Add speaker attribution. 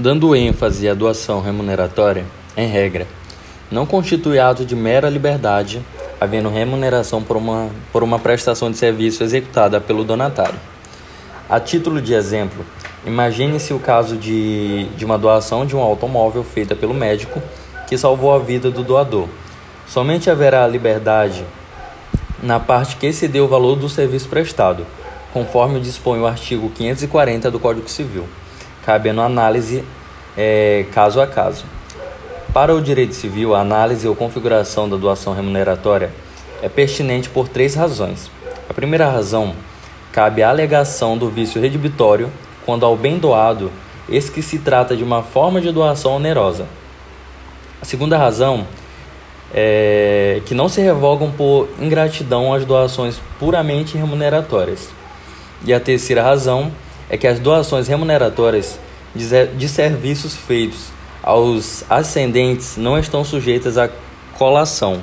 Speaker 1: Dando ênfase à doação remuneratória, em regra, não constitui ato de mera liberdade, havendo remuneração por uma, por uma prestação de serviço executada pelo donatário. A título de exemplo, imagine-se o caso de, de uma doação de um automóvel feita pelo médico que salvou a vida do doador. Somente haverá liberdade na parte que excedeu o valor do serviço prestado, conforme dispõe o artigo 540 do Código Civil, cabendo análise é, caso a caso. Para o direito civil, a análise ou configuração da doação remuneratória é pertinente por três razões. A primeira razão cabe a alegação do vício redibitório quando ao bem doado, esse que se trata de uma forma de doação onerosa. A segunda razão é que não se revogam por ingratidão as doações puramente remuneratórias. E a terceira razão é que as doações remuneratórias de serviços feitos aos ascendentes não estão sujeitas à colação.